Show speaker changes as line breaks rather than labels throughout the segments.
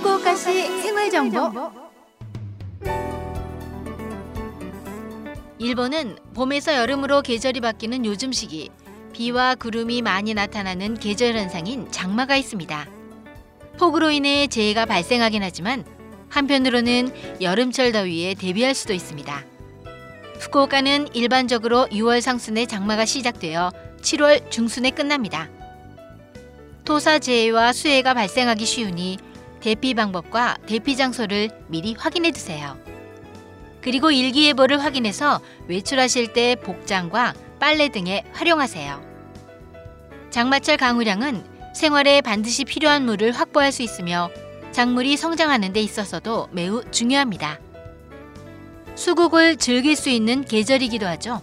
후쿠오카시 생활 정보. 일본은 봄에서 여름으로 계절이 바뀌는 요즘 시기 비와 구름이 많이 나타나는 계절 현상인 장마가 있습니다. 폭우로 인해 재해가 발생하긴 하지만 한편으로는 여름철 더위에 대비할 수도 있습니다. 후쿠오카는 일반적으로 6월 상순에 장마가 시작되어 7월 중순에 끝납니다. 토사 재해와 수해가 발생하기 쉬우니 대피 방법과 대피 장소를 미리 확인해 두세요. 그리고 일기예보를 확인해서 외출하실 때 복장과 빨래 등에 활용하세요. 장마철 강우량은 생활에 반드시 필요한 물을 확보할 수 있으며 작물이 성장하는 데 있어서도 매우 중요합니다. 수국을 즐길 수 있는 계절이기도 하죠.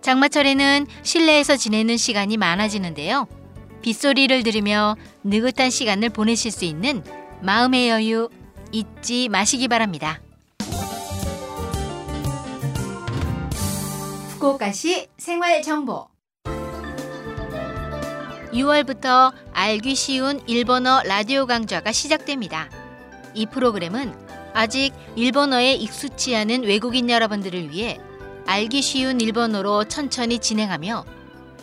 장마철에는 실내에서 지내는 시간이 많아지는데요. 빗소리를 들으며 느긋한 시간을 보내실 수 있는 마음의 여유 잊지 마시기 바랍니다. 후쿠오카시 생활 정보 6월부터 알기 쉬운 일본어 라디오 강좌가 시작됩니다. 이 프로그램은 아직 일본어에 익숙치 않은 외국인 여러분들을 위해 알기 쉬운 일본어로 천천히 진행하며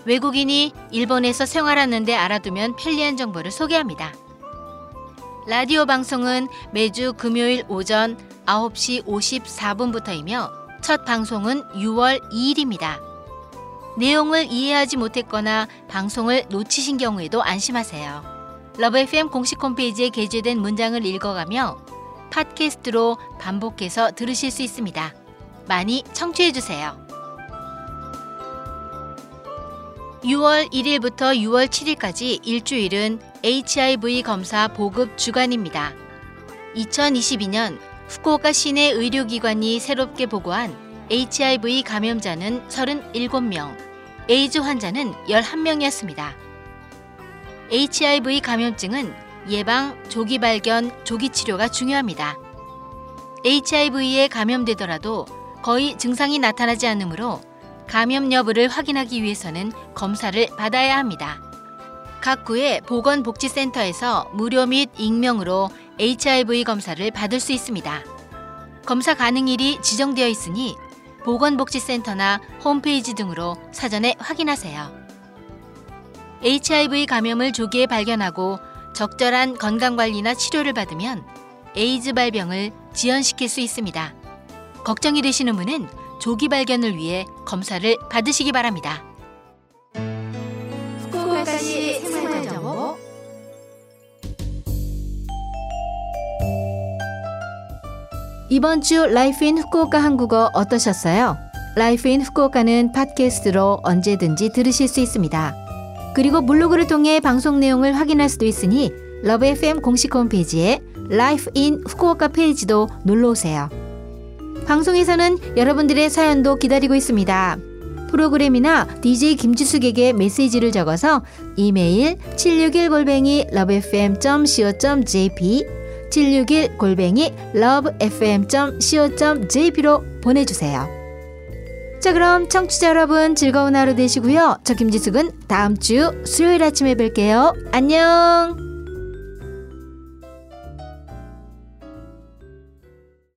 외국인이 일본에서 생활하는데 알아두면 편리한 정보를 소개합니다. 라디오 방송은 매주 금요일 오전 9시 54분부터이며 첫 방송은 6월 2일입니다. 내용을 이해하지 못했거나 방송을 놓치신 경우에도 안심하세요. LOVE FM 공식 홈페이지에 게재된 문장을 읽어가며 팟캐스트로 반복해서 들으실 수 있습니다. 많이 청취해 주세요. 6월 1일부터 6월 7일까지 일주일은 HIV 검사 보급 주간입니다. 2022년 후쿠오카 시내 의료기관이 새롭게 보고한 HIV 감염자는 37명, 에이즈 환자는 11명이었습니다. HIV 감염증은 예방, 조기 발견, 조기 치료가 중요합니다. HIV에 감염되더라도 거의 증상이 나타나지 않으므로 감염 여부를 확인하기 위해서는 검사를 받아야 합니다. 각 구의 보건복지센터에서 무료 및 익명으로 HIV 검사를 받을 수 있습니다. 검사 가능일이 지정되어 있으니 보건복지센터나 홈페이지 등으로 사전에 확인하세요. HIV 감염을 조기에 발견하고 적절한 건강관리나 치료를 받으면 에이즈 발병을 지연시킬 수 있습니다. 걱정이 되시는 분은 조기 발견을 위해 검사를 받으시기 바랍니다. 후쿠오카시 생활정보 이번 주 Life in Fukuoka 한국어 어떠셨어요? 라이프 인 후쿠오카는 팟캐스트로 언제든지 들으실 수 있습니다. 그리고 블로그를 통해 방송 내용을 확인할 수도 있으니 러브 FM 공식 홈페이지에 라이프 인 후쿠오카 페이지도 놀러 오세요. 방송에서는 여러분들의 사연도 기다리고 있습니다. 프로그램이나 DJ 김지숙에게 메시지를 적어서 이메일 761골뱅이 lovefm.co.jp 761 골뱅이 lovefm.co.jp로 보내주세요. 자 그럼 청취자 여러분 즐거운 하루 되시고요. 저 김지숙은 다음 주 수요일 아침에 뵐게요. 안녕.